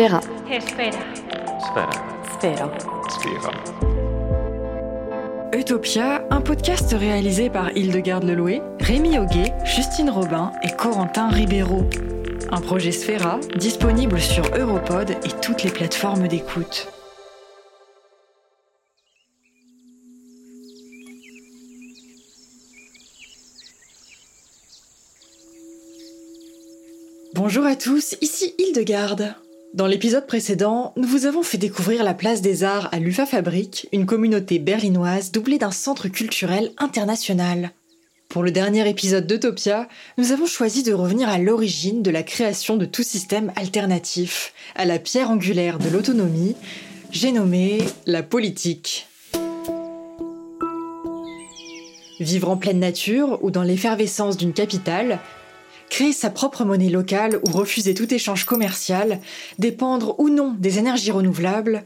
Sfera. Espera. Sfera. Sfera. Sfera. Utopia, un podcast réalisé par Hildegarde Leloué, Rémi Auguet, Justine Robin et Corentin Ribeiro. Un projet Sfera disponible sur Europod et toutes les plateformes d'écoute. Bonjour à tous, ici Hildegarde. Dans l'épisode précédent, nous vous avons fait découvrir la place des arts à l'UFA Fabrique, une communauté berlinoise doublée d'un centre culturel international. Pour le dernier épisode d'Utopia, nous avons choisi de revenir à l'origine de la création de tout système alternatif, à la pierre angulaire de l'autonomie, j'ai nommé la politique. Vivre en pleine nature ou dans l'effervescence d'une capitale, créer sa propre monnaie locale ou refuser tout échange commercial, dépendre ou non des énergies renouvelables,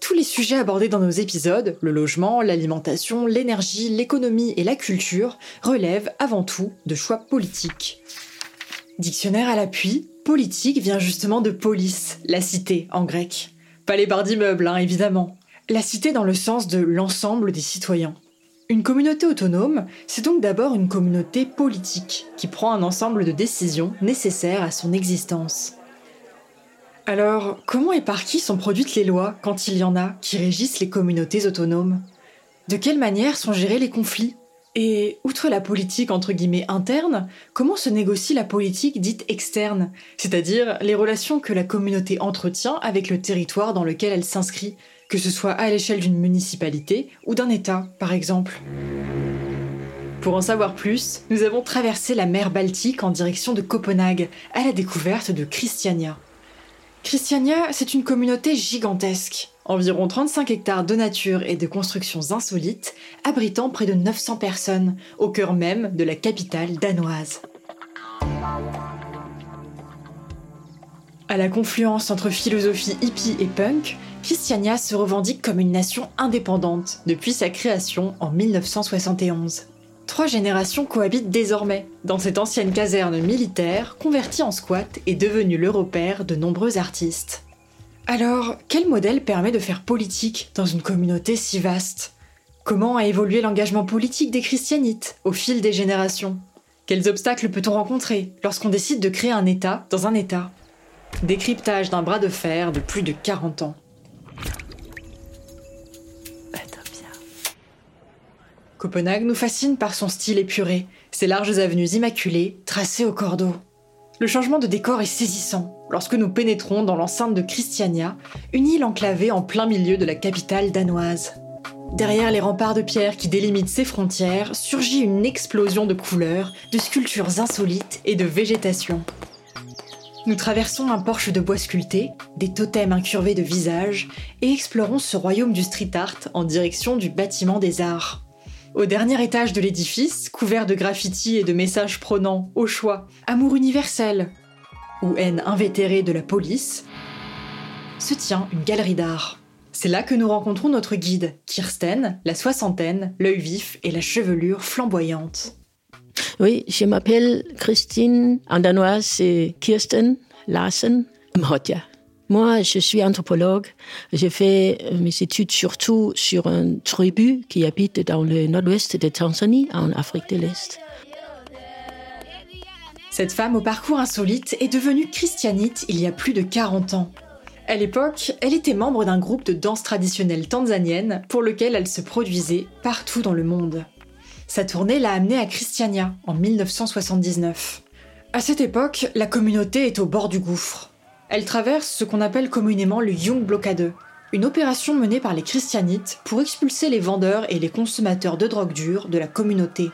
tous les sujets abordés dans nos épisodes, le logement, l'alimentation, l'énergie, l'économie et la culture, relèvent avant tout de choix politiques. Dictionnaire à l'appui, politique vient justement de polis, la cité en grec. Pas les barres d'immeubles, hein, évidemment. La cité dans le sens de l'ensemble des citoyens. Une communauté autonome, c'est donc d'abord une communauté politique qui prend un ensemble de décisions nécessaires à son existence. Alors, comment et par qui sont produites les lois, quand il y en a, qui régissent les communautés autonomes? De quelle manière sont gérés les conflits? Et, outre la politique entre guillemets interne, comment se négocie la politique dite externe, c'est-à-dire les relations que la communauté entretient avec le territoire dans lequel elle s'inscrit, que ce soit à l'échelle d'une municipalité ou d'un État, par exemple. Pour en savoir plus, nous avons traversé la mer Baltique en direction de Copenhague, à la découverte de Christiania. Christiania, c'est une communauté gigantesque, environ 35 hectares de nature et de constructions insolites, abritant près de 900 personnes, au cœur même de la capitale danoise. À la confluence entre philosophie hippie et punk, Christiania se revendique comme une nation indépendante depuis sa création en 1971. Trois générations cohabitent désormais dans cette ancienne caserne militaire convertie en squat et devenue le repère de nombreux artistes. Alors, quel modèle permet de faire politique dans une communauté si vaste? Comment a évolué l'engagement politique des christianites au fil des générations? Quels obstacles peut-on rencontrer lorsqu'on décide de créer un État dans un État? Décryptage d'un bras de fer de plus de 40 ans. Copenhague nous fascine par son style épuré, ses larges avenues immaculées, tracées au cordeau. Le changement de décor est saisissant lorsque nous pénétrons dans l'enceinte de Christiania, une île enclavée en plein milieu de la capitale danoise. Derrière les remparts de pierre qui délimitent ses frontières, surgit une explosion de couleurs, de sculptures insolites et de végétation. Nous traversons un porche de bois sculpté, des totems incurvés de visages, et explorons ce royaume du street art en direction du bâtiment des arts. Au dernier étage de l'édifice, couvert de graffitis et de messages prônant, au choix, amour universel ou haine invétérée de la police, se tient une galerie d'art. C'est là que nous rencontrons notre guide, Kirsten, la soixantaine, l'œil vif et la chevelure flamboyante. Oui, je m'appelle Christine. En danois, c'est Kirsten Larsen Mhodja. Moi, je suis anthropologue. J'ai fait mes études surtout sur une tribu qui habite dans le nord-ouest de Tanzanie, en Afrique de l'Est. Cette femme au parcours insolite est devenue christianite il y a plus de 40 ans. À l'époque, elle était membre d'un groupe de danse traditionnelle tanzanienne pour lequel elle se produisait partout dans le monde. Sa tournée l'a amenée à Christiania en 1979. À cette époque, la communauté est au bord du gouffre. Elle traverse ce qu'on appelle communément le Young Blockade, une opération menée par les christianites pour expulser les vendeurs et les consommateurs de drogue dure de la communauté.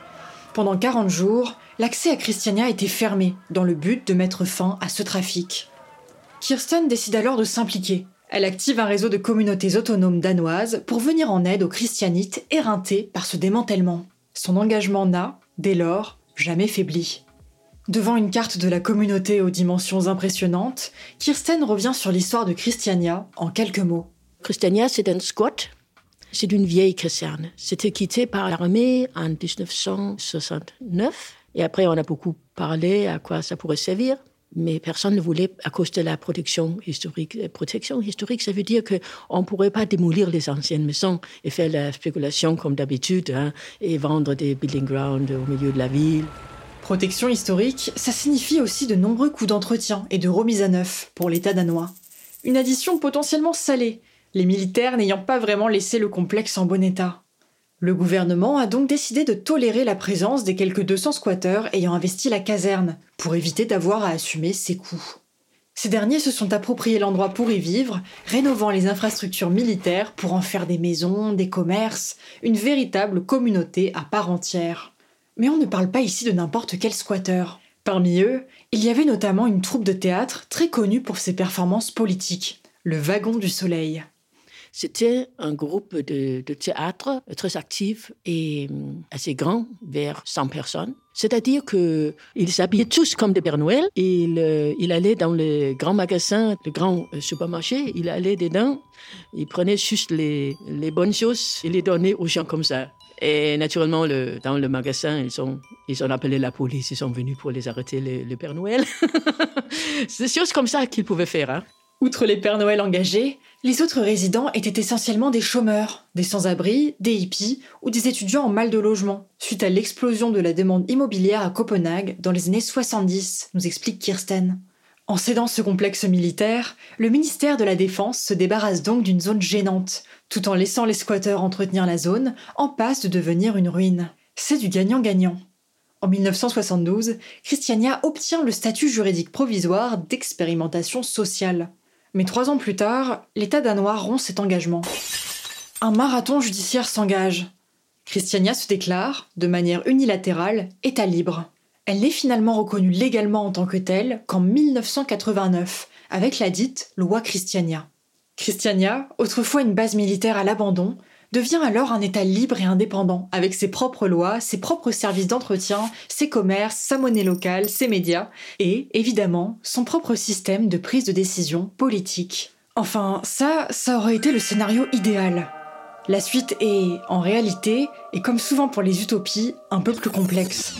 Pendant 40 jours, l'accès à Christiania était fermé dans le but de mettre fin à ce trafic. Kirsten décide alors de s'impliquer. Elle active un réseau de communautés autonomes danoises pour venir en aide aux christianites éreintés par ce démantèlement. Son engagement n'a, dès lors, jamais faibli. Devant une carte de la communauté aux dimensions impressionnantes, Kirsten revient sur l'histoire de Christiania en quelques mots. Christiania, c'est un squat. C'est une vieille caserne. C'était quitté par l'armée en 1969. Et après, on a beaucoup parlé à quoi ça pourrait servir. Mais personne ne voulait à cause de la protection historique. protection historique, ça veut dire qu'on ne pourrait pas démolir les anciennes maisons et faire la spéculation comme d'habitude hein, et vendre des building grounds au milieu de la ville. Protection historique, ça signifie aussi de nombreux coûts d'entretien et de remise à neuf pour l'État danois. Une addition potentiellement salée, les militaires n'ayant pas vraiment laissé le complexe en bon état. Le gouvernement a donc décidé de tolérer la présence des quelques 200 squatteurs ayant investi la caserne, pour éviter d'avoir à assumer ses coûts. Ces derniers se sont appropriés l'endroit pour y vivre, rénovant les infrastructures militaires pour en faire des maisons, des commerces, une véritable communauté à part entière. Mais on ne parle pas ici de n'importe quel squatteur. Parmi eux, il y avait notamment une troupe de théâtre très connue pour ses performances politiques, le Wagon du Soleil. C'était un groupe de, théâtre très actif et hum, assez grand, vers 100 personnes. C'est-à-dire qu'ils s'habillaient tous comme des Père Noël. Il, euh, il allait dans le grand magasin, le grand euh, supermarché, il allait dedans, il prenait juste les, les bonnes choses et les donnait aux gens comme ça. Et naturellement, le, dans le magasin, ils ont, ils ont appelé la police, ils sont venus pour les arrêter, le, Père Noël. C'est des choses comme ça qu'ils pouvaient faire. Hein. Outre les Pères Noël engagés, les autres résidents étaient essentiellement des chômeurs, des sans-abri, des hippies ou des étudiants en mal de logement, suite à l'explosion de la demande immobilière à Copenhague dans les années 70, nous explique Kirsten. En cédant ce complexe militaire, le ministère de la Défense se débarrasse donc d'une zone gênante, tout en laissant les squatteurs entretenir la zone, en passe de devenir une ruine. C'est du gagnant-gagnant. En 1972, Christiania obtient le statut juridique provisoire d'expérimentation sociale. Mais trois ans plus tard, l'État danois rompt cet engagement. Un marathon judiciaire s'engage. Christiania se déclare, de manière unilatérale, État libre. Elle n'est finalement reconnue légalement en tant que telle qu'en 1989, avec la dite loi Christiania. Christiania, autrefois une base militaire à l'abandon, devient alors un État libre et indépendant, avec ses propres lois, ses propres services d'entretien, ses commerces, sa monnaie locale, ses médias, et, évidemment, son propre système de prise de décision politique. Enfin, ça, ça aurait été le scénario idéal. La suite est, en réalité, et comme souvent pour les utopies, un peu plus complexe.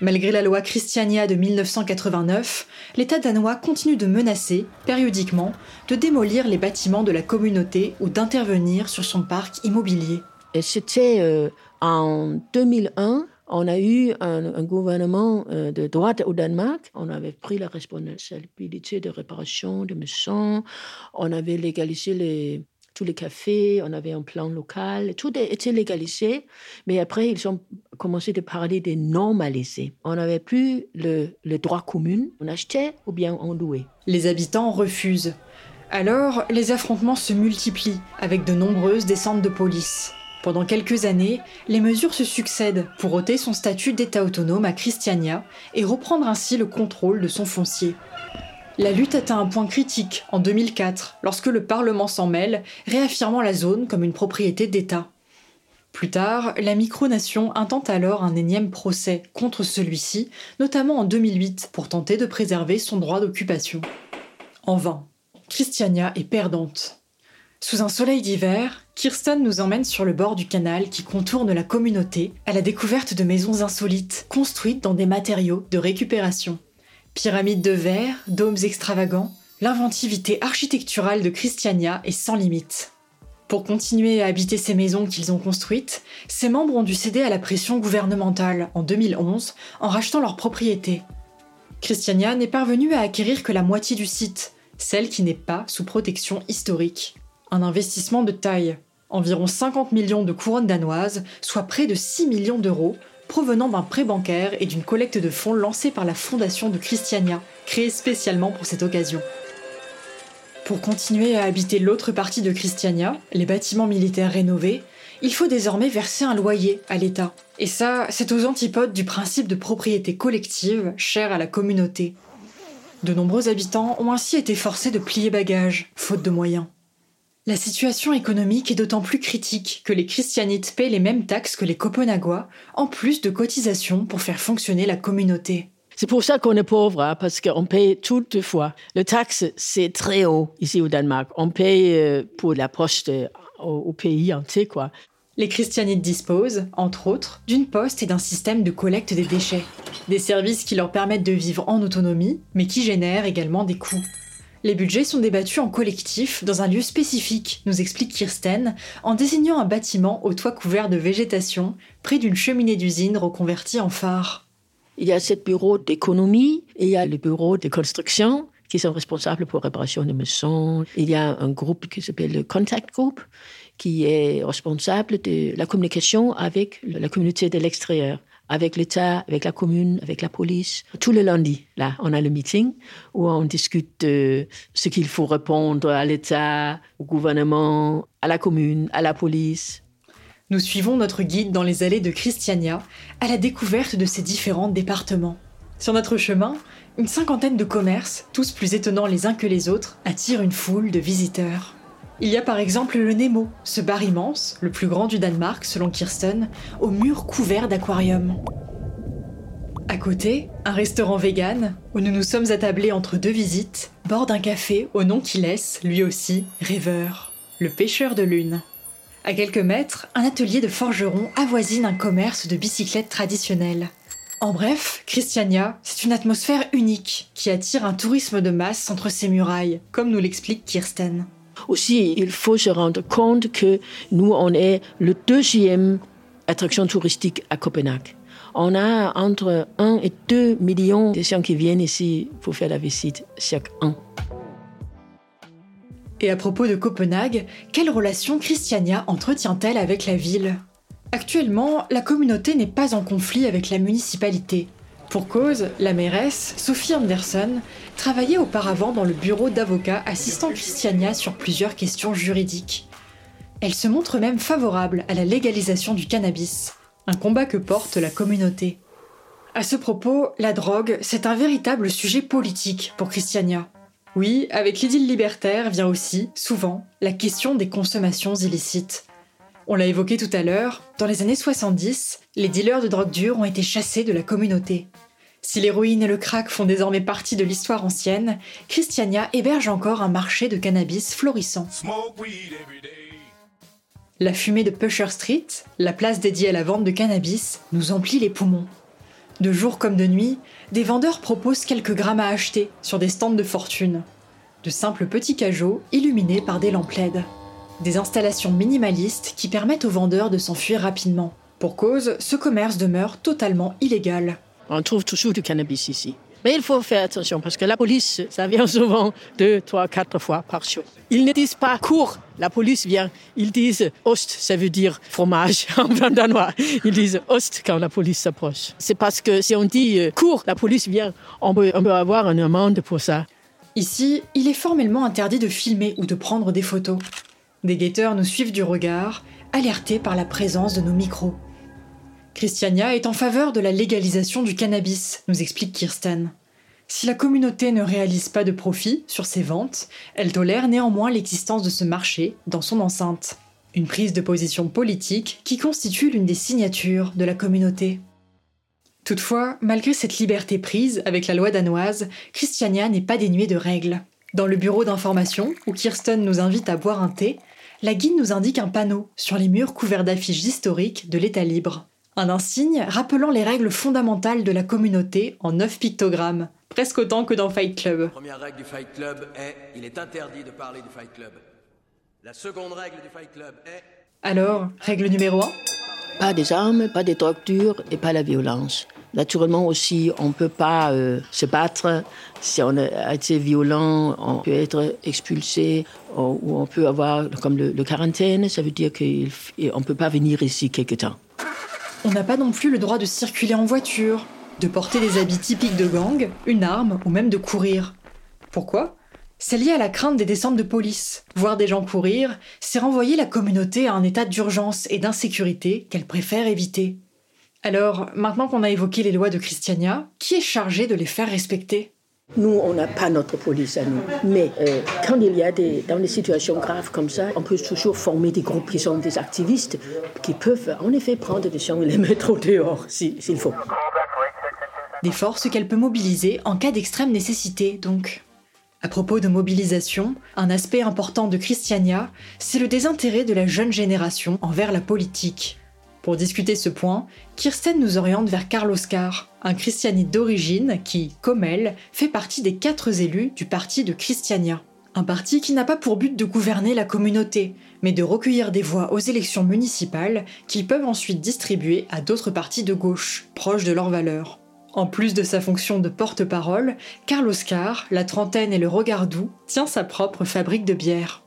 Malgré la loi Christiania de 1989, l'État danois continue de menacer, périodiquement, de démolir les bâtiments de la communauté ou d'intervenir sur son parc immobilier. C'était euh, en 2001, on a eu un, gouvernement euh, de droite au Danemark. On avait pris la responsabilité de réparation de maisons. On avait légalisé les, tous les cafés, on avait un plan local, tout était légalisé, mais après ils ont commencé de parler de normaliser. On n'avait plus le droit commun, on achetait ou bien on louait. Les habitants refusent. Alors, les affrontements se multiplient avec de nombreuses descentes de police. Pendant quelques années, les mesures se succèdent pour ôter son statut d'État autonome à Christiania et reprendre ainsi le contrôle de son foncier. La lutte atteint un point critique en 2004 lorsque le Parlement s'en mêle, réaffirmant la zone comme une propriété d'État. Plus tard, la micronation intente alors un énième procès contre celui-ci, notamment en 2008 pour tenter de préserver son droit d'occupation. En vain. Christiania est perdante. Sous un soleil d'hiver, Kirsten nous emmène sur le bord du canal qui contourne la communauté à la découverte de maisons insolites construites dans des matériaux de récupération. Pyramides de verre, dômes extravagants, l'inventivité architecturale de Christiania est sans limite. Pour continuer à habiter ces maisons qu'ils ont construites, ses membres ont dû céder à la pression gouvernementale en 2011 en rachetant leurs propriétés. Christiania n'est parvenue à acquérir que la moitié du site, celle qui n'est pas sous protection historique. Un investissement de taille, environ 50 millions de couronnes danoises, soit près de 6 millions d'euros, provenant d'un prêt bancaire et d'une collecte de fonds lancée par la fondation de Christiania, créée spécialement pour cette occasion. Pour continuer à habiter l'autre partie de Christiania, les bâtiments militaires rénovés, il faut désormais verser un loyer à l'État. Et ça, c'est aux antipodes du principe de propriété collective cher à la communauté. De nombreux habitants ont ainsi été forcés de plier bagages, faute de moyens. La situation économique est d'autant plus critique que les christianites paient les mêmes taxes que les Copenhagois, en plus de cotisations pour faire fonctionner la communauté. C'est pour ça qu'on est pauvre, hein, parce qu'on paye toutefois. Le taxe, c'est très haut ici au Danemark. On paye euh, pour la poste au, pays entier, quoi. Les christianites disposent, entre autres, d'une poste et d'un système de collecte des déchets. Des services qui leur permettent de vivre en autonomie, mais qui génèrent également des coûts. Les budgets sont débattus en collectif dans un lieu spécifique, nous explique Kirsten, en désignant un bâtiment au toit couvert de végétation, près d'une cheminée d'usine reconvertie en phare. Il y a sept bureaux d'économie et il y a le bureau de construction qui sont responsables pour réparation de maisons. Il y a un groupe qui s'appelle le Contact Group qui est responsable de la communication avec la communauté de l'extérieur avec l'État, avec la commune, avec la police. Tous les lundis, là, on a le meeting où on discute de ce qu'il faut répondre à l'État, au gouvernement, à la commune, à la police. Nous suivons notre guide dans les allées de Christiania à la découverte de ces différents départements. Sur notre chemin, une cinquantaine de commerces, tous plus étonnants les uns que les autres, attirent une foule de visiteurs. Il y a par exemple le Nemo, ce bar immense, le plus grand du Danemark selon Kirsten, au mur couvert d'aquariums. À côté, un restaurant vegan, où nous nous sommes attablés entre deux visites, borde un café au nom qui laisse, lui aussi, rêveur, le pêcheur de lune. À quelques mètres, un atelier de forgeron avoisine un commerce de bicyclettes traditionnelles. En bref, Christiania, c'est une atmosphère unique qui attire un tourisme de masse entre ses murailles, comme nous l'explique Kirsten. Aussi, il faut se rendre compte que nous, on est le deuxième attraction touristique à Copenhague. On a entre 1 et 2 millions de gens qui viennent ici pour faire la visite chaque an. Et à propos de Copenhague, quelle relation Christiania entretient-elle avec la ville? Actuellement, la communauté n'est pas en conflit avec la municipalité. Pour cause, la mairesse, Sophie Anderson, travaillait auparavant dans le bureau d'avocats assistant Christiania sur plusieurs questions juridiques. Elle se montre même favorable à la légalisation du cannabis, un combat que porte la communauté. À ce propos, la drogue, c'est un véritable sujet politique pour Christiania. Oui, avec l'idylle libertaire vient aussi, souvent, la question des consommations illicites. On l'a évoqué tout à l'heure, dans les années 70, les dealers de drogue dure ont été chassés de la communauté. Si l'héroïne et le crack font désormais partie de l'histoire ancienne, Christiania héberge encore un marché de cannabis florissant. La fumée de Pusher Street, la place dédiée à la vente de cannabis, nous emplit les poumons. De jour comme de nuit, des vendeurs proposent quelques grammes à acheter sur des stands de fortune. De simples petits cajots illuminés par des lampes LED. Des installations minimalistes qui permettent aux vendeurs de s'enfuir rapidement. Pour cause, ce commerce demeure totalement illégal. On trouve toujours du cannabis ici. Mais il faut faire attention parce que la police, ça vient souvent deux, trois, quatre fois par jour. Ils ne disent pas cours, la police vient. Ils disent ost, ça veut dire fromage en danois. Ils disent ost quand la police s'approche. C'est parce que si on dit euh, cours, la police vient, on peut, on peut avoir une amende pour ça. Ici, il est formellement interdit de filmer ou de prendre des photos. Des guetteurs nous suivent du regard, alertés par la présence de nos micros. Christiania est en faveur de la légalisation du cannabis, nous explique Kirsten. Si la communauté ne réalise pas de profit sur ses ventes, elle tolère néanmoins l'existence de ce marché dans son enceinte. Une prise de position politique qui constitue l'une des signatures de la communauté. Toutefois, malgré cette liberté prise avec la loi danoise, Christiania n'est pas dénuée de règles. Dans le bureau d'information, où Kirsten nous invite à boire un thé, la guide nous indique un panneau sur les murs couverts d'affiches historiques de l'État libre. Un insigne rappelant les règles fondamentales de la communauté en neuf pictogrammes, presque autant que dans Fight Club. La première règle du Fight Club est il est interdit de parler du Fight Club. La seconde règle du Fight Club est. Alors, règle numéro 1 Pas des armes, pas des drogues dures et pas la violence. Naturellement aussi, on ne peut pas euh, se battre. Si on a été violent, on peut être expulsé ou on peut avoir comme le, quarantaine. Ça veut dire qu'on ne peut pas venir ici quelque temps. On n'a pas non plus le droit de circuler en voiture, de porter des habits typiques de gang, une arme ou même de courir. Pourquoi? C'est lié à la crainte des descentes de police. Voir des gens courir, c'est renvoyer la communauté à un état d'urgence et d'insécurité qu'elle préfère éviter. Alors, maintenant qu'on a évoqué les lois de Christiania, qui est chargé de les faire respecter? Nous, on n'a pas notre police à nous. Mais euh, quand il y a des, dans des situations graves comme ça, on peut toujours former des groupes qui sont des activistes, qui peuvent en effet prendre des gens et les mettre au dehors s'il faut. Des forces qu'elle peut mobiliser en cas d'extrême nécessité, donc. À propos de mobilisation, un aspect important de Christiania, c'est le désintérêt de la jeune génération envers la politique. Pour discuter ce point, Kirsten nous oriente vers Carlos Carr, un christianite d'origine qui, comme elle, fait partie des quatre élus du parti de Christiania. Un parti qui n'a pas pour but de gouverner la communauté, mais de recueillir des voix aux élections municipales qu'ils peuvent ensuite distribuer à d'autres partis de gauche, proches de leurs valeurs. En plus de sa fonction de porte-parole, Carlos Carr, la trentaine et le regard doux, tient sa propre fabrique de bière.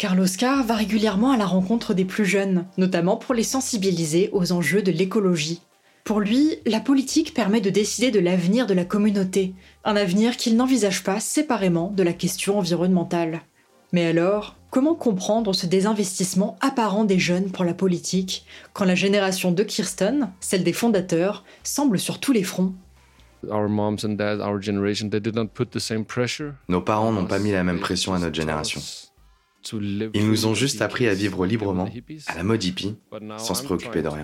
Carlos Carr va régulièrement à la rencontre des plus jeunes, notamment pour les sensibiliser aux enjeux de l'écologie. Pour lui, la politique permet de décider de l'avenir de la communauté, un avenir qu'il n'envisage pas séparément de la question environnementale. Mais alors, comment comprendre ce désinvestissement apparent des jeunes pour la politique, quand la génération de Kirsten, celle des fondateurs, semble sur tous les fronts? Nos parents n'ont pas mis la même pression à notre génération. Ils nous ont juste appris à vivre librement, à la mode hippie, sans se préoccuper de rien.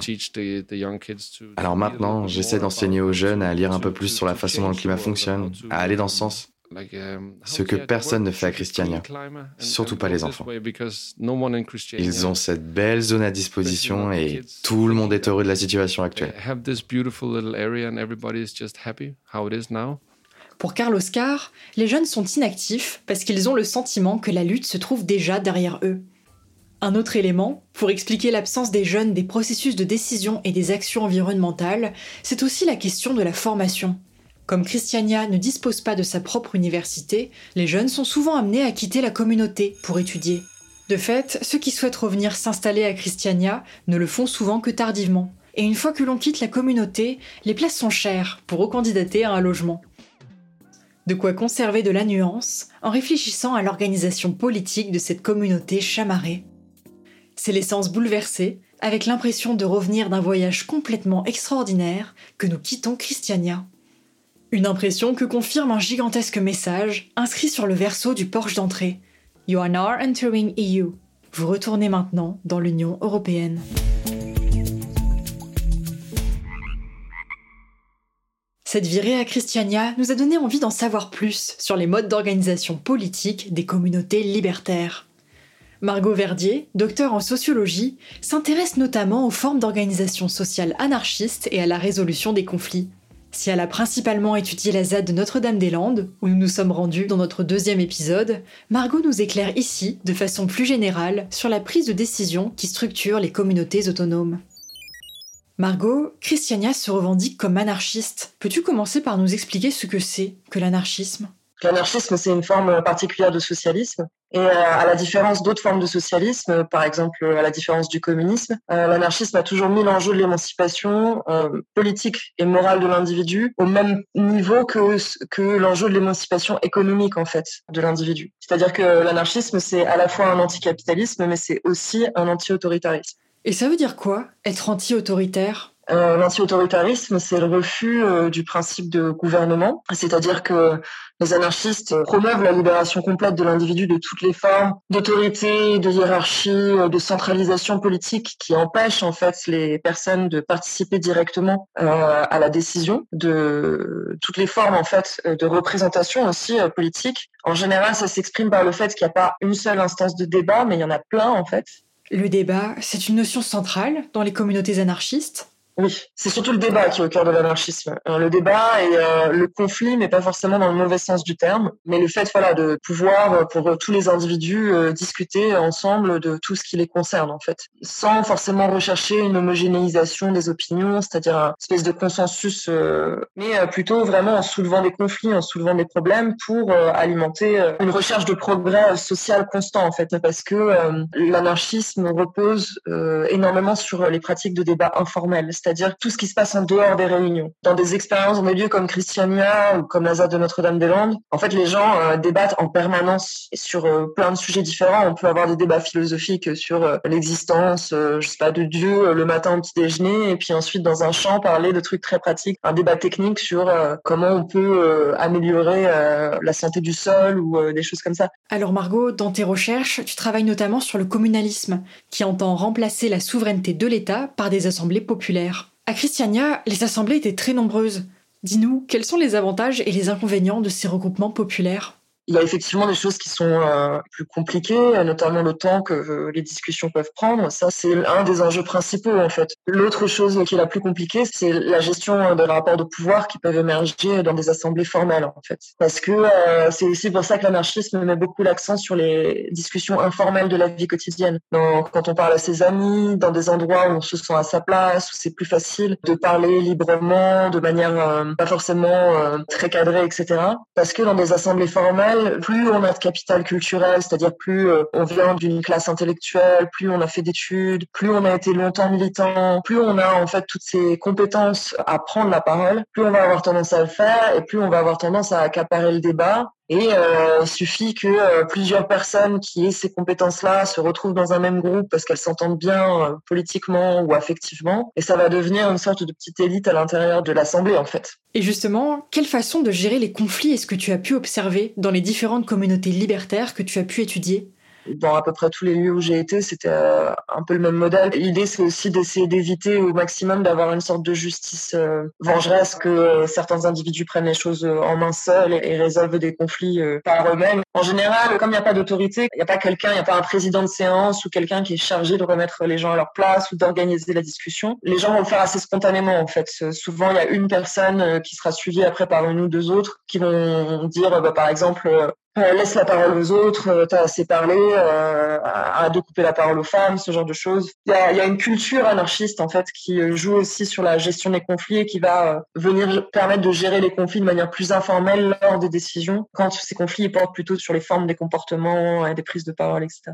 Alors maintenant, j'essaie d'enseigner aux jeunes à lire un peu plus sur la façon dont le climat fonctionne, à aller dans ce sens. Ce que personne ne fait à Christiania, surtout pas les enfants. Ils ont cette belle zone à disposition et tout le monde est heureux de la situation actuelle. Pour Carlos Carr, les jeunes sont inactifs parce qu'ils ont le sentiment que la lutte se trouve déjà derrière eux. Un autre élément, pour expliquer l'absence des jeunes des processus de décision et des actions environnementales, c'est aussi la question de la formation. Comme Christiania ne dispose pas de sa propre université, les jeunes sont souvent amenés à quitter la communauté pour étudier. De fait, ceux qui souhaitent revenir s'installer à Christiania ne le font souvent que tardivement. Et une fois que l'on quitte la communauté, les places sont chères pour recandidater à un logement. De quoi conserver de la nuance en réfléchissant à l'organisation politique de cette communauté chamarrée. C'est l'essence bouleversée, avec l'impression de revenir d'un voyage complètement extraordinaire que nous quittons Christiania. Une impression que confirme un gigantesque message inscrit sur le verso du porche d'entrée. You are now entering EU. Vous retournez maintenant dans l'Union européenne. Cette virée à Christiania nous a donné envie d'en savoir plus sur les modes d'organisation politique des communautés libertaires. Margot Verdier, docteur en sociologie, s'intéresse notamment aux formes d'organisation sociale anarchiste et à la résolution des conflits. Si elle a principalement étudié la ZAD de Notre-Dame-des-Landes, où nous nous sommes rendus dans notre deuxième épisode, Margot nous éclaire ici, de façon plus générale, sur la prise de décision qui structure les communautés autonomes. Margot, Christiania se revendique comme anarchiste. Peux-tu commencer par nous expliquer ce que c'est que l'anarchisme? L'anarchisme, c'est une forme particulière de socialisme. Et euh, à la différence d'autres formes de socialisme, par exemple à la différence du communisme, euh, l'anarchisme a toujours mis l'enjeu de l'émancipation euh, politique et morale de l'individu au même niveau que, que l'enjeu de l'émancipation économique en fait de l'individu. C'est-à-dire que l'anarchisme, c'est à la fois un anticapitalisme, mais c'est aussi un anti-autoritarisme. Et ça veut dire quoi, être anti-autoritaire? Euh, L'anti-autoritarisme, c'est le refus euh, du principe de gouvernement, c'est-à-dire que les anarchistes promeuvent la libération complète de l'individu de toutes les formes d'autorité, de hiérarchie, euh, de centralisation politique qui empêchent en fait les personnes de participer directement euh, à la décision, de toutes les formes en fait de représentation aussi politique. En général, ça s'exprime par le fait qu'il n'y a pas une seule instance de débat, mais il y en a plein en fait. Le débat, c'est une notion centrale dans les communautés anarchistes. Oui, c'est surtout le débat qui est au cœur de l'anarchisme. Euh, le débat et euh, le conflit, mais pas forcément dans le mauvais sens du terme, mais le fait voilà de pouvoir euh, pour tous les individus discuter ensemble de tout ce qui les concerne en fait, sans forcément rechercher une homogénéisation des opinions, c'est-à-dire une espèce de consensus, mais plutôt vraiment en soulevant des conflits, en soulevant des problèmes pour alimenter une recherche de progrès social constant en fait, parce que l'anarchisme repose énormément sur les pratiques de débat informel c'est-à-dire tout ce qui se passe en dehors des réunions. Dans des expériences, dans des lieux comme Christiania ou comme la de Notre-Dame-des-Landes, en fait, les gens euh, débattent en permanence sur euh, plein de sujets différents. On peut avoir des débats philosophiques sur euh, l'existence, je sais pas, de Dieu le matin au petit déjeuner, et puis ensuite dans un champ parler de trucs très pratiques, un débat technique sur comment on peut améliorer la santé du sol ou des choses comme ça. Alors Margot, dans tes recherches, tu travailles notamment sur le communalisme, qui entend remplacer la souveraineté de l'État par des assemblées populaires. À Christiania, les assemblées étaient très nombreuses. Dis-nous, quels sont les avantages et les inconvénients de ces regroupements populaires? Il y a effectivement des choses qui sont euh, plus compliquées, notamment le temps que euh, les discussions peuvent prendre. Ça, c'est un des enjeux principaux en fait. L'autre chose qui est la plus compliquée, c'est la gestion des rapports de pouvoir qui peuvent émerger dans des assemblées formelles en fait. Parce que euh, c'est aussi pour ça que l'anarchisme met beaucoup l'accent sur les discussions informelles de la vie quotidienne. Donc, quand on parle à ses amis, dans des endroits où on se sent à sa place, où c'est plus facile de parler librement, de manière pas forcément très cadrée, etc. Parce que dans des assemblées formelles, plus on a de capital culturel, c'est-à-dire plus euh, on vient d'une classe intellectuelle, plus on a fait d'études, plus on a été longtemps militant, plus on a en fait toutes ces compétences à prendre la parole, plus on va avoir tendance à le faire et plus on va avoir tendance à accaparer le débat et euh, il suffit que euh, plusieurs personnes qui aient ces compétences-là se retrouvent dans un même groupe parce qu'elles s'entendent bien euh, politiquement ou affectivement, et ça va devenir une sorte de petite élite à l'intérieur de l'Assemblée en fait. Et justement, quelle façon de gérer les conflits est-ce que tu as pu observer dans les différentes communautés libertaires que tu as pu étudier? Dans à peu près tous les lieux où j'ai été, c'était euh, un peu le même modèle. L'idée, c'est aussi d'essayer d'éviter au maximum d'avoir une sorte de justice euh, vengeresse, que euh, certains individus prennent les choses en main seuls et, résolvent des conflits par eux-mêmes. En général, comme il n'y a pas d'autorité, il n'y a pas quelqu'un, il n'y a pas un président de séance ou quelqu'un qui est chargé de remettre les gens à leur place ou d'organiser la discussion. Les gens vont le faire assez spontanément, en fait. Souvent, il y a une personne qui sera suivie après par une ou deux autres qui vont dire, bah, par exemple, euh, laisse la parole aux autres, euh, t'as assez parlé, euh, arrête de la parole aux femmes, ce genre de choses. Il y a, y a, une culture anarchiste en fait qui euh, joue aussi sur la gestion des conflits et qui va venir permettre de gérer les conflits de manière plus informelle lors des décisions, quand ces conflits portent plutôt sur les formes des comportements et des prises de parole, etc.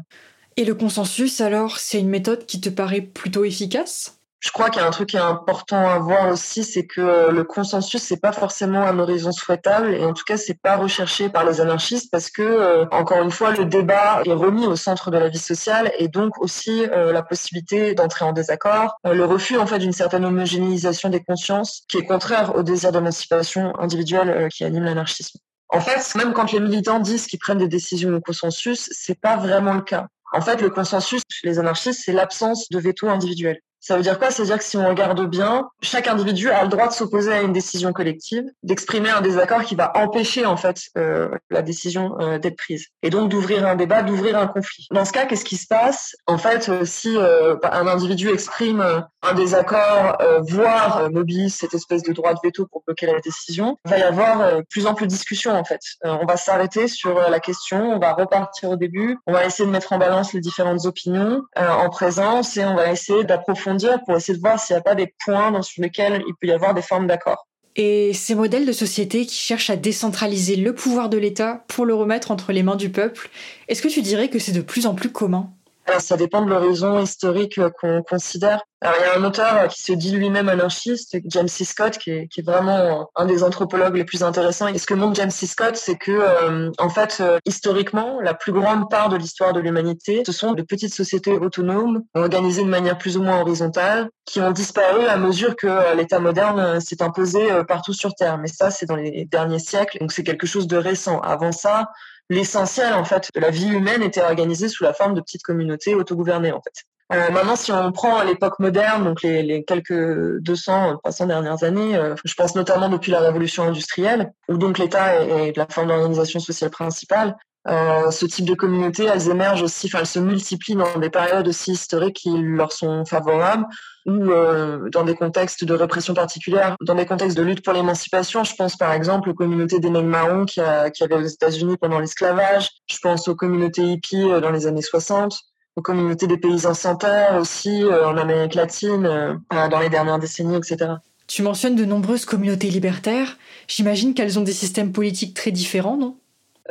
Et le consensus alors, c'est une méthode qui te paraît plutôt efficace? Je crois qu'il y a un truc qui est important à voir aussi, c'est que euh, le consensus c'est pas forcément un horizon souhaitable et en tout cas c'est pas recherché par les anarchistes parce que euh, encore une fois le débat est remis au centre de la vie sociale et donc aussi euh, la possibilité d'entrer en désaccord, le refus en fait d'une certaine homogénéisation des consciences qui est contraire au désir d'émancipation individuelle qui anime l'anarchisme. En fait, même quand les militants disent qu'ils prennent des décisions au consensus, c'est pas vraiment le cas. En fait, le consensus chez les anarchistes, c'est l'absence de veto individuel. Ça veut dire quoi? Ça veut dire que si on regarde bien, chaque individu a le droit de s'opposer à une décision collective, d'exprimer un désaccord qui va empêcher en fait euh, la décision euh, d'être prise, et donc d'ouvrir un débat, d'ouvrir un conflit. Dans ce cas, qu'est-ce qui se passe? En fait, euh, si un individu exprime un désaccord, voire mobilise cette espèce de droit de veto pour bloquer la décision, il va y avoir plus en plus de discussions en fait. on va s'arrêter sur la question, on va repartir au début, on va essayer de mettre en balance les différentes opinions en présence et on va essayer d'approfondir pour essayer de voir s'il n'y a pas des points sur lesquels il peut y avoir des formes d'accord. Et ces modèles de société qui cherchent à décentraliser le pouvoir de l'État pour le remettre entre les mains du peuple, est-ce que tu dirais que c'est de plus en plus commun? Alors, ça dépend de l'horizon historique qu'on considère. Alors, il y a un auteur qui se dit lui-même anarchiste, James C. Scott, qui est, vraiment un des anthropologues les plus intéressants. Et ce que montre James C. Scott, c'est que, euh, en fait, euh, historiquement, la plus grande part de l'histoire de l'humanité, ce sont de petites sociétés autonomes, organisées de manière plus ou moins horizontale, qui ont disparu à mesure que euh, l'État moderne s'est imposé partout sur Terre. Mais ça, c'est dans les derniers siècles, donc c'est quelque chose de récent. Avant ça, l'essentiel en fait de la vie humaine était organisé sous la forme de petites communautés autogouvernées en fait. Euh, maintenant, si on prend l'époque moderne, donc les, les, quelques 200, 300 dernières années, euh, je pense notamment depuis la révolution industrielle, où donc l'État est, est, la forme d'organisation sociale principale, euh, ce type de communautés, elles émergent aussi, enfin, elles se multiplient dans des périodes aussi historiques qui leur sont favorables ou euh, dans des contextes de répression particulière, dans des contextes de lutte pour l'émancipation. Je pense par exemple aux communautés des marrons qui, a, qui avaient aux États-Unis pendant l'esclavage. Je pense aux communautés hippies euh, dans les années 60 aux communautés des paysans sans terre aussi en Amérique latine dans les dernières décennies, etc. Tu mentionnes de nombreuses communautés libertaires. J'imagine qu'elles ont des systèmes politiques très différents, non? euh,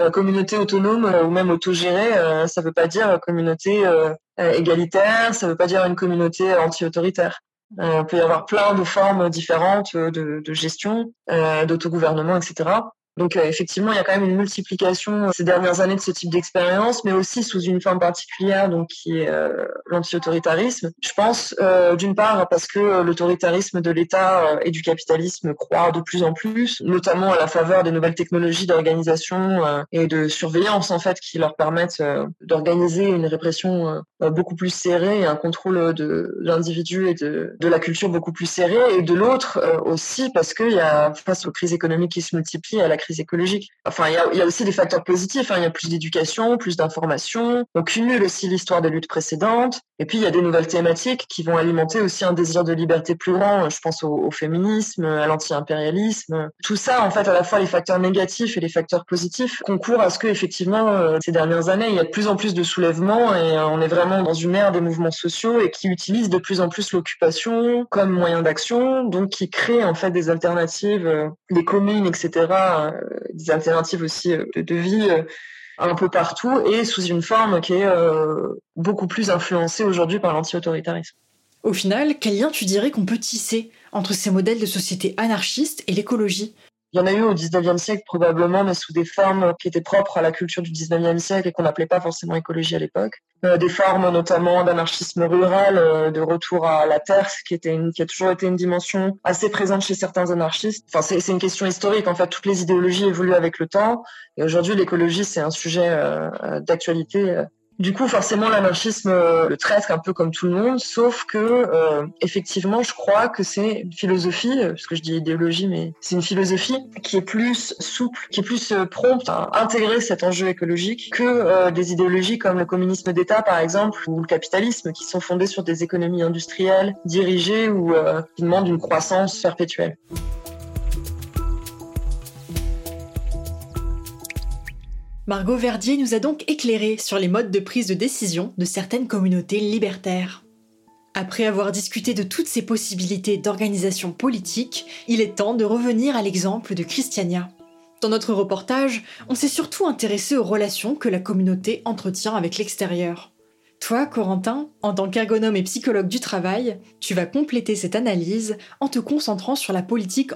communauté autonome euh, ou même autogérée, euh, ça ne veut pas dire communauté égalitaire, ça ne veut pas dire une communauté anti-autoritaire. il peut y avoir plein de formes différentes de, de gestion, d'autogouvernement, etc. Donc euh, effectivement, il y a quand même une multiplication euh, ces dernières années de ce type d'expérience, mais aussi sous une forme particulière, donc qui est euh, l'anti-autoritarisme. Je pense d'une part parce que l'autoritarisme de l'État et du capitalisme croît de plus en plus, notamment à la faveur des nouvelles technologies d'organisation et de surveillance en fait qui leur permettent d'organiser une répression beaucoup plus serré et un contrôle de l'individu et de, de la culture beaucoup plus serré. Et de l'autre aussi parce qu'il y a, face aux crises économiques qui se multiplient, à la crise écologique, enfin, il y a, aussi des facteurs positifs. Hein. Il y a plus d'éducation, plus d'information. On cumule aussi l'histoire des luttes précédentes. Et puis, il y a des nouvelles thématiques qui vont alimenter aussi un désir de liberté plus grand. Je pense au, au féminisme, à l'anti-impérialisme. Tout ça, en fait, à la fois les facteurs négatifs et les facteurs positifs concourent à ce que, effectivement, euh, ces dernières années, il y a de plus en plus de soulèvements et euh, on est vraiment dans une ère des mouvements sociaux et qui utilisent de plus en plus l'occupation comme moyen d'action, donc qui créent en fait des alternatives, euh, des communes, etc., des alternatives aussi de, de vie un peu partout et sous une forme qui est beaucoup plus influencée aujourd'hui par l'anti-autoritarisme. Au final, quel lien tu dirais qu'on peut tisser entre ces modèles de société anarchistes et l'écologie? Il y en a eu au 19e siècle probablement, mais sous des formes qui étaient propres à la culture du 19e siècle et qu'on n'appelait pas forcément écologie à l'époque. Euh, des formes notamment d'anarchisme rural, euh, de retour à la terre, qui, était une, qui a toujours été une dimension assez présente chez certains anarchistes. Enfin, c'est une question historique. En fait, toutes les idéologies évoluent avec le temps. Et aujourd'hui, l'écologie, c'est un sujet euh, d'actualité du coup, forcément, l'anarchisme euh, le traite un peu comme tout le monde, sauf que euh, effectivement, je crois que c'est une philosophie, euh, parce que je dis idéologie, mais c'est une philosophie qui est plus souple, qui est plus prompte à intégrer cet enjeu écologique que des idéologies comme le communisme d'État, par exemple, ou le capitalisme, qui sont fondées sur des économies industrielles dirigées ou qui demandent une croissance perpétuelle. Margot Verdier nous a donc éclairé sur les modes de prise de décision de certaines communautés libertaires. Après avoir discuté de toutes ces possibilités d'organisation politique, il est temps de revenir à l'exemple de Christiania. Dans notre reportage, on s'est surtout intéressé aux relations que la communauté entretient avec l'extérieur. Toi, Corentin, en tant qu'ergonome et psychologue du travail, tu vas compléter cette analyse en te concentrant sur la politique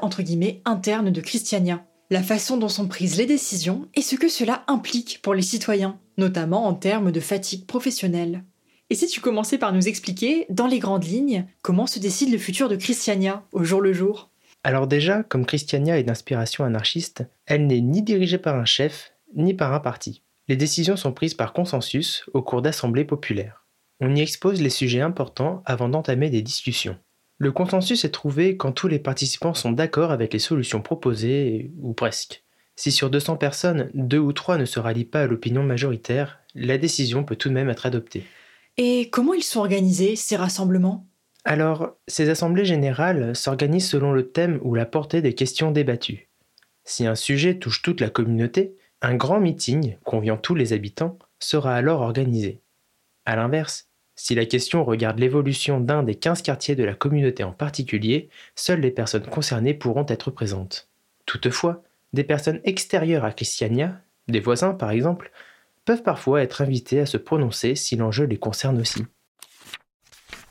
interne de Christiania la façon dont sont prises les décisions et ce que cela implique pour les citoyens, notamment en termes de fatigue professionnelle. Et si tu commençais par nous expliquer, dans les grandes lignes, comment se décide le futur de Christiania au jour le jour? Alors déjà, comme Christiania est d'inspiration anarchiste, elle n'est ni dirigée par un chef, ni par un parti. Les décisions sont prises par consensus au cours d'assemblées populaires. On y expose les sujets importants avant d'entamer des discussions. Le consensus est trouvé quand tous les participants sont d'accord avec les solutions proposées, ou presque. Si sur 200 personnes, deux ou trois ne se rallient pas à l'opinion majoritaire, la décision peut tout de même être adoptée. Et comment ils sont organisés, ces rassemblements? Alors, ces assemblées générales s'organisent selon le thème ou la portée des questions débattues. Si un sujet touche toute la communauté, un grand meeting, conviant tous les habitants, sera alors organisé. A l'inverse, si la question regarde l'évolution d'un des 15 quartiers de la communauté en particulier, seules les personnes concernées pourront être présentes. Toutefois, des personnes extérieures à Christiania, des voisins par exemple, peuvent parfois être invitées à se prononcer si l'enjeu les concerne aussi.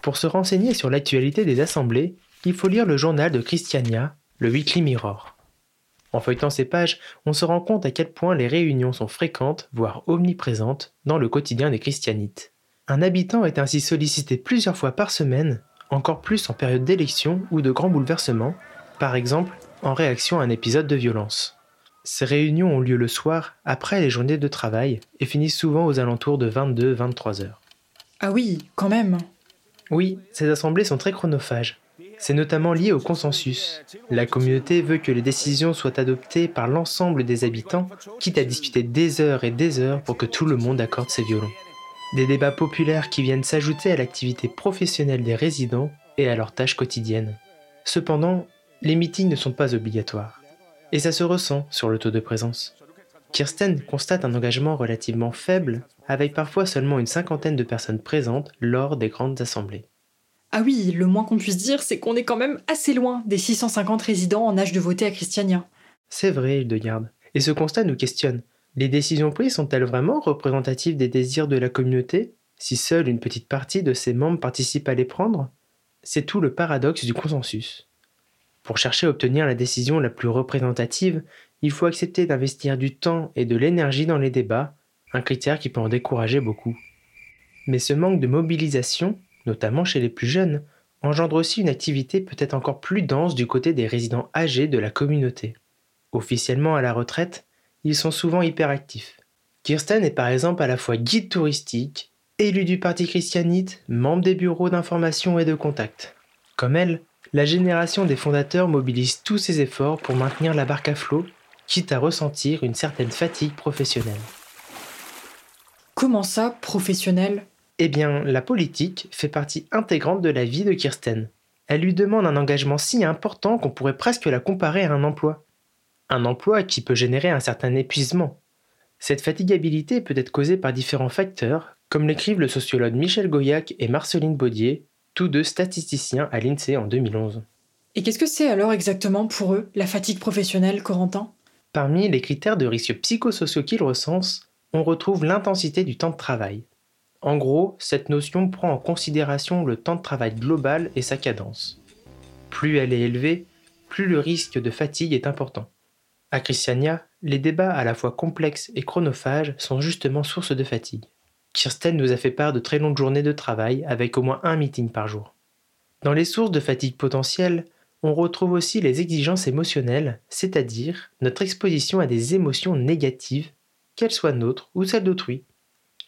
Pour se renseigner sur l'actualité des assemblées, il faut lire le journal de Christiania, le Weekly Mirror. En feuilletant ces pages, on se rend compte à quel point les réunions sont fréquentes, voire omniprésentes, dans le quotidien des christianites. Un habitant est ainsi sollicité plusieurs fois par semaine, encore plus en période d'élection ou de grands bouleversements, par exemple en réaction à un épisode de violence. Ces réunions ont lieu le soir, après les journées de travail, et finissent souvent aux alentours de 22-23 heures. Ah oui, quand même. Oui, ces assemblées sont très chronophages. C'est notamment lié au consensus. La communauté veut que les décisions soient adoptées par l'ensemble des habitants, quitte à discuter des heures et des heures pour que tout le monde accorde ses violons. Des débats populaires qui viennent s'ajouter à l'activité professionnelle des résidents et à leurs tâches quotidiennes. Cependant, les meetings ne sont pas obligatoires. Et ça se ressent sur le taux de présence. Kirsten constate un engagement relativement faible, avec parfois seulement une cinquantaine de personnes présentes lors des grandes assemblées. Ah oui, le moins qu'on puisse dire, c'est qu'on est quand même assez loin des 650 résidents en âge de voter à Christiania. C'est vrai, Hildegarde. Et ce constat nous questionne. Les décisions prises sont-elles vraiment représentatives des désirs de la communauté, si seule une petite partie de ses membres participe à les prendre? C'est tout le paradoxe du consensus. Pour chercher à obtenir la décision la plus représentative, il faut accepter d'investir du temps et de l'énergie dans les débats, un critère qui peut en décourager beaucoup. Mais ce manque de mobilisation, notamment chez les plus jeunes, engendre aussi une activité peut-être encore plus dense du côté des résidents âgés de la communauté. Officiellement à la retraite, ils sont souvent hyperactifs. Kirsten est par exemple à la fois guide touristique, Élue du Parti christianite, membre des bureaux d'information et de contact. Comme elle, la génération des fondateurs mobilise tous ses efforts pour maintenir la barque à flot, quitte à ressentir une certaine fatigue professionnelle. Comment ça, professionnelle Eh bien, la politique fait partie intégrante de la vie de Kirsten. Elle lui demande un engagement si important qu'on pourrait presque la comparer à un emploi. Un emploi qui peut générer un certain épuisement. Cette fatigabilité peut être causée par différents facteurs, comme l'écrivent le sociologue Michel Goyac et Marceline Baudier, tous deux statisticiens à l'INSEE en 2011. Et qu'est-ce que c'est alors exactement pour eux, la fatigue professionnelle, Corentin? Parmi les critères de risque psychosociaux qu'ils recensent, on retrouve l'intensité du temps de travail. En gros, cette notion prend en considération le temps de travail global et sa cadence. Plus elle est élevée, plus le risque de fatigue est important. À Christiania, les débats à la fois complexes et chronophages sont justement source de fatigue. Kirsten nous a fait part de très longues journées de travail avec au moins un meeting par jour. Dans les sources de fatigue potentielle, on retrouve aussi les exigences émotionnelles, c'est-à-dire notre exposition à des émotions négatives, qu'elles soient nôtres ou celles d'autrui.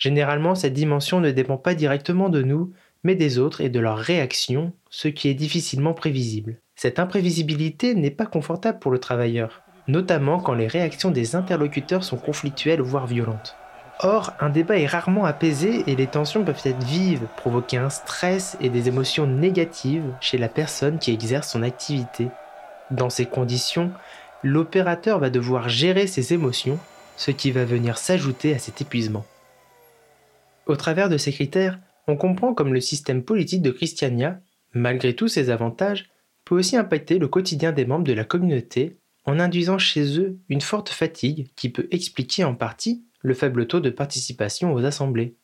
Généralement, cette dimension ne dépend pas directement de nous, mais des autres et de leurs réactions, ce qui est difficilement prévisible. Cette imprévisibilité n'est pas confortable pour le travailleur, notamment quand les réactions des interlocuteurs sont conflictuelles voire violentes. Or, un débat est rarement apaisé et les tensions peuvent être vives, provoquer un stress et des émotions négatives chez la personne qui exerce son activité. Dans ces conditions, l'opérateur va devoir gérer ses émotions, ce qui va venir s'ajouter à cet épuisement. Au travers de ces critères, on comprend comme le système politique de Christiania, malgré tous ses avantages, peut aussi impacter le quotidien des membres de la communauté en induisant chez eux une forte fatigue qui peut expliquer en partie le faible taux de participation aux assemblées.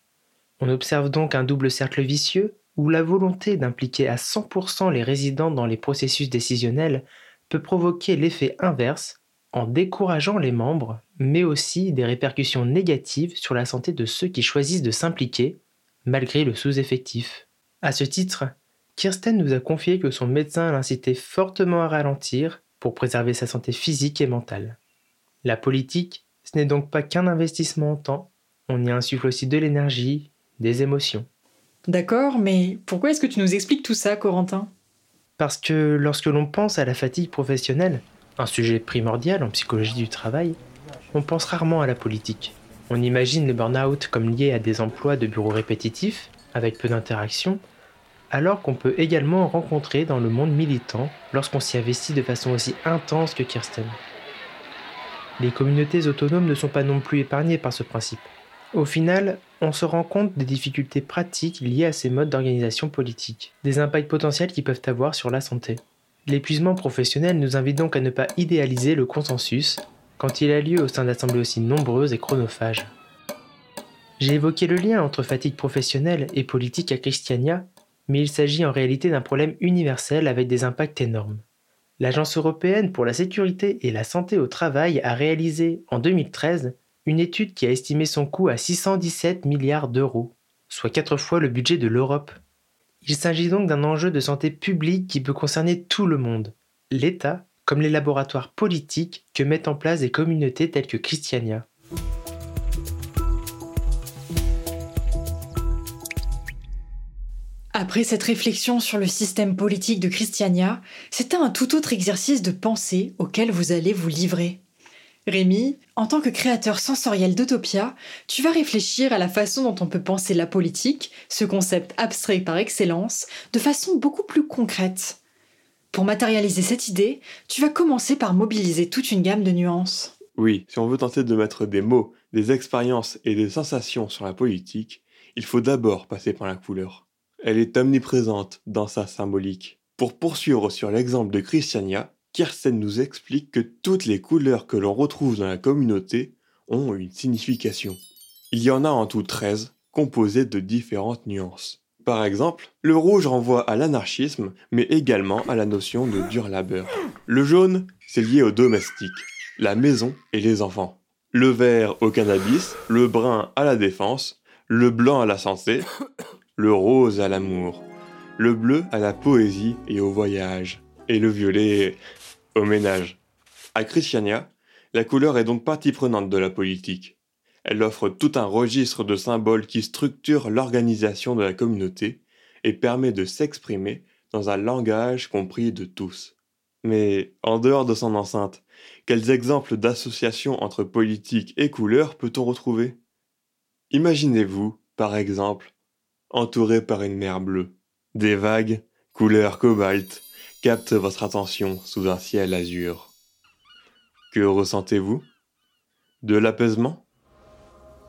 On observe donc un double cercle vicieux où la volonté d'impliquer à 100% les résidents dans les processus décisionnels peut provoquer l'effet inverse en décourageant les membres, mais aussi des répercussions négatives sur la santé de ceux qui choisissent de s'impliquer, malgré le sous-effectif. À ce titre, Kirsten nous a confié que son médecin l'incitait fortement à ralentir pour préserver sa santé physique et mentale. La politique ce n'est donc pas qu'un investissement en temps, on y insuffle aussi de l'énergie, des émotions. D'accord, mais pourquoi est-ce que tu nous expliques tout ça, Corentin? Parce que lorsque l'on pense à la fatigue professionnelle, un sujet primordial en psychologie du travail, on pense rarement à la politique. On imagine le burn-out comme lié à des emplois de bureaux répétitifs, avec peu d'interaction, alors qu'on peut également en rencontrer dans le monde militant lorsqu'on s'y investit de façon aussi intense que Kirsten. Les communautés autonomes ne sont pas non plus épargnées par ce principe. Au final, on se rend compte des difficultés pratiques liées à ces modes d'organisation politique, des impacts potentiels qu'ils peuvent avoir sur la santé. L'épuisement professionnel nous invite donc à ne pas idéaliser le consensus quand il a lieu au sein d'assemblées aussi nombreuses et chronophages. J'ai évoqué le lien entre fatigue professionnelle et politique à Christiania, mais il s'agit en réalité d'un problème universel avec des impacts énormes. L'Agence européenne pour la sécurité et la santé au travail a réalisé en 2013 une étude qui a estimé son coût à 617 milliards d'euros, soit quatre fois le budget de l'Europe. Il s'agit donc d'un enjeu de santé publique qui peut concerner tout le monde, l'État comme les laboratoires politiques que mettent en place des communautés telles que Christiania. Après cette réflexion sur le système politique de Christiania, c'est un tout autre exercice de pensée auquel vous allez vous livrer. Rémi, en tant que créateur sensoriel d'Utopia, tu vas réfléchir à la façon dont on peut penser la politique, ce concept abstrait par excellence, de façon beaucoup plus concrète. Pour matérialiser cette idée, tu vas commencer par mobiliser toute une gamme de nuances. Oui, si on veut tenter de mettre des mots, des expériences et des sensations sur la politique, il faut d'abord passer par la couleur. Elle est omniprésente dans sa symbolique. Pour poursuivre sur l'exemple de Christiania, Kirsten nous explique que toutes les couleurs que l'on retrouve dans la communauté ont une signification. Il y en a en tout 13, composées de différentes nuances. Par exemple, le rouge renvoie à l'anarchisme, mais également à la notion de dur labeur. Le jaune, c'est lié au domestique, la maison et les enfants. Le vert au cannabis, le brun à la défense, le blanc à la santé, le rose à l'amour, le bleu à la poésie et au voyage, et le violet au ménage. À Christiania, la couleur est donc partie prenante de la politique. Elle offre tout un registre de symboles qui structurent l'organisation de la communauté et permet de s'exprimer dans un langage compris de tous. Mais en dehors de son enceinte, quels exemples d'associations entre politique et couleur peut-on retrouver? Imaginez-vous, par exemple, entouré par une mer bleue. Des vagues, couleur cobalt, captent votre attention sous un ciel azur. Que ressentez-vous? De l'apaisement?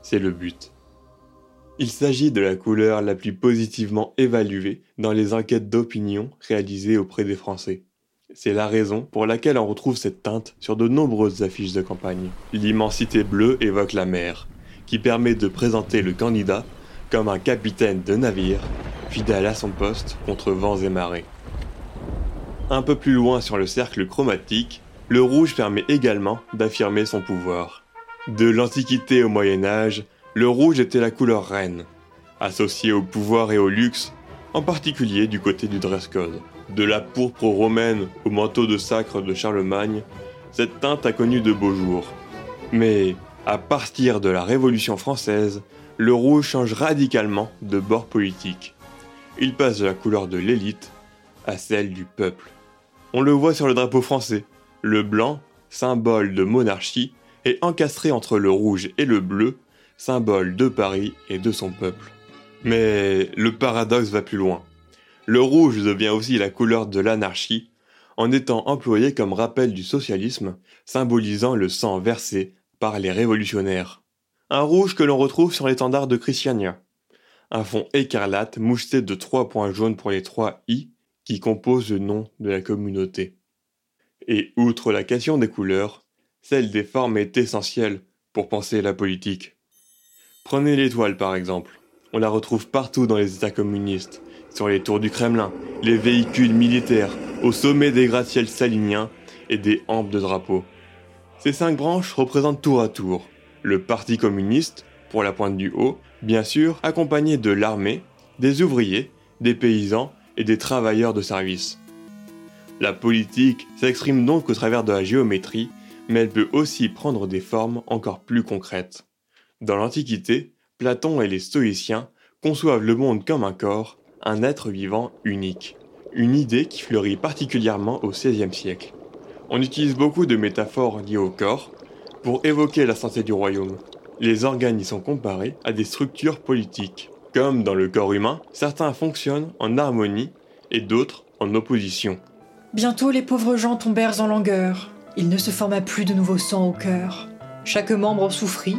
C'est le but. Il s'agit de la couleur la plus positivement évaluée dans les enquêtes d'opinion réalisées auprès des Français. C'est la raison pour laquelle on retrouve cette teinte sur de nombreuses affiches de campagne. L'immensité bleue évoque la mer, qui permet de présenter le candidat comme un capitaine de navire, fidèle à son poste contre vents et marées. Un peu plus loin sur le cercle chromatique, le rouge permet également d'affirmer son pouvoir. De l'Antiquité au Moyen Âge, le rouge était la couleur reine, associée au pouvoir et au luxe, en particulier du côté du dress code. De la pourpre romaine au manteau de sacre de Charlemagne, cette teinte a connu de beaux jours. Mais à partir de la Révolution française, le rouge change radicalement de bord politique. Il passe de la couleur de l'élite à celle du peuple. On le voit sur le drapeau français, le blanc, symbole de monarchie, est encastré entre le rouge et le bleu, symbole de Paris et de son peuple. Mais le paradoxe va plus loin. Le rouge devient aussi la couleur de l'anarchie, en étant employé comme rappel du socialisme, symbolisant le sang versé par les révolutionnaires. Un rouge que l'on retrouve sur l'étendard de Christiania. Un fond écarlate moucheté de trois points jaunes pour les trois I qui composent le nom de la communauté. Et outre la question des couleurs, celle des formes est essentielle pour penser la politique. Prenez l'étoile par exemple. On la retrouve partout dans les États communistes, sur les tours du Kremlin, les véhicules militaires, au sommet des gratte-ciels saliniens et des hampes de drapeaux. Ces cinq branches représentent tour à tour le Parti communiste, pour la pointe du haut, bien sûr, accompagné de l'armée, des ouvriers, des paysans et des travailleurs de service. La politique s'exprime donc au travers de la géométrie, mais elle peut aussi prendre des formes encore plus concrètes. Dans l'Antiquité, Platon et les stoïciens conçoivent le monde comme un corps, un être vivant unique. Une idée qui fleurit particulièrement au XVIe siècle. On utilise beaucoup de métaphores liées au corps pour évoquer la santé du royaume. Les organes y sont comparés à des structures politiques. Comme dans le corps humain, certains fonctionnent en harmonie et d'autres en opposition. Bientôt les pauvres gens tombèrent en langueur. Il ne se forma plus de nouveau sang au cœur. Chaque membre souffrit,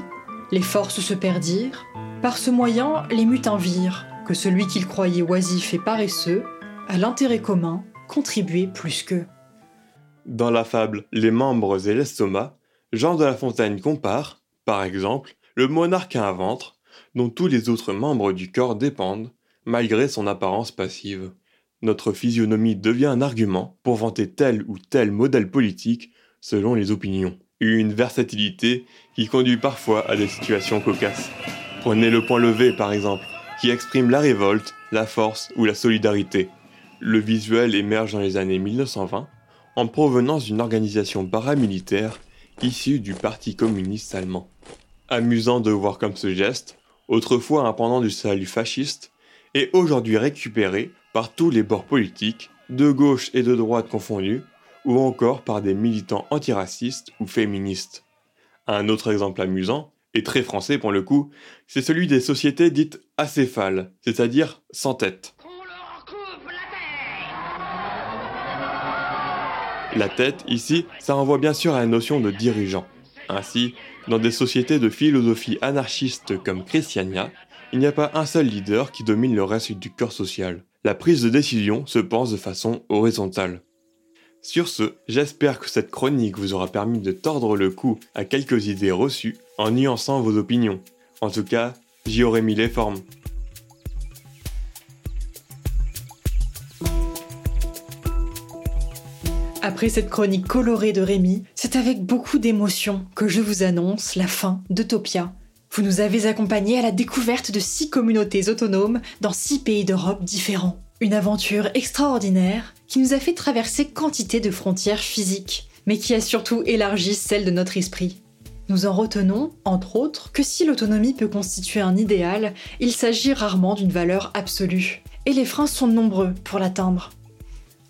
les forces se perdirent. Par ce moyen, les mutins virent que celui qu'ils croyaient oisif et paresseux, à l'intérêt commun, contribuait plus qu'eux. Dans la fable Les membres et l'estomac, Jean de La Fontaine compare, par exemple, le monarque à un ventre, dont tous les autres membres du corps dépendent, malgré son apparence passive notre physionomie devient un argument pour vanter tel ou tel modèle politique selon les opinions. Une versatilité qui conduit parfois à des situations cocasses. Prenez le point levé par exemple, qui exprime la révolte, la force ou la solidarité. Le visuel émerge dans les années 1920 en provenance d'une organisation paramilitaire issue du Parti communiste allemand. Amusant de voir comme ce geste, autrefois un pendant du salut fasciste, est aujourd'hui récupéré par tous les bords politiques, de gauche et de droite confondus, ou encore par des militants antiracistes ou féministes. Un autre exemple amusant, et très français pour le coup, c'est celui des sociétés dites acéphales, c'est-à-dire sans tête. La tête, ici, ça renvoie bien sûr à la notion de dirigeant. Ainsi, dans des sociétés de philosophie anarchiste comme Christiania, il n'y a pas un seul leader qui domine le reste du corps social la prise de décision se pense de façon horizontale. Sur ce, j'espère que cette chronique vous aura permis de tordre le cou à quelques idées reçues en nuançant vos opinions. En tout cas, j'y aurais mis les formes. Après cette chronique colorée de Rémi, c'est avec beaucoup d'émotion que je vous annonce la fin d'Utopia. Vous nous avez accompagnés à la découverte de six communautés autonomes dans six pays d'Europe différents. Une aventure extraordinaire qui nous a fait traverser quantité de frontières physiques, mais qui a surtout élargi celle de notre esprit. Nous en retenons, entre autres, que si l'autonomie peut constituer un idéal, il s'agit rarement d'une valeur absolue. Et les freins sont nombreux pour l'atteindre.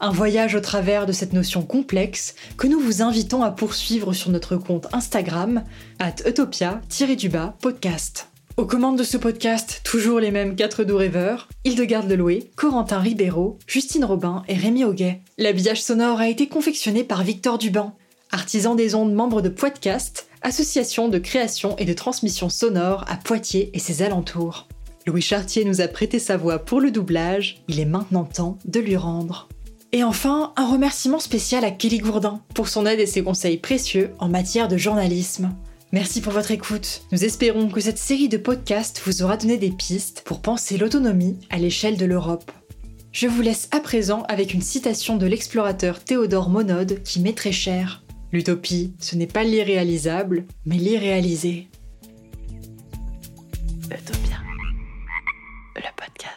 Un voyage au travers de cette notion complexe que nous vous invitons à poursuivre sur notre compte Instagram, at utopia-podcast. Aux commandes de ce podcast, toujours les mêmes quatre doux rêveurs, Hildegarde Leloué, Corentin Ribeiro, Justine Robin et Rémi Auguet. L'habillage sonore a été confectionné par Victor Duban, artisan des ondes membre de Podcast, association de création et de transmission sonore à Poitiers et ses alentours. Louis Chartier nous a prêté sa voix pour le doublage, il est maintenant temps de lui rendre. Et enfin, un remerciement spécial à Kelly Gourdin pour son aide et ses conseils précieux en matière de journalisme. Merci pour votre écoute. Nous espérons que cette série de podcasts vous aura donné des pistes pour penser l'autonomie à l'échelle de l'Europe. Je vous laisse à présent avec une citation de l'explorateur Théodore Monod qui m'est très chère. L'utopie, ce n'est pas l'irréalisable, mais l'irréalisé. Utopia, le podcast.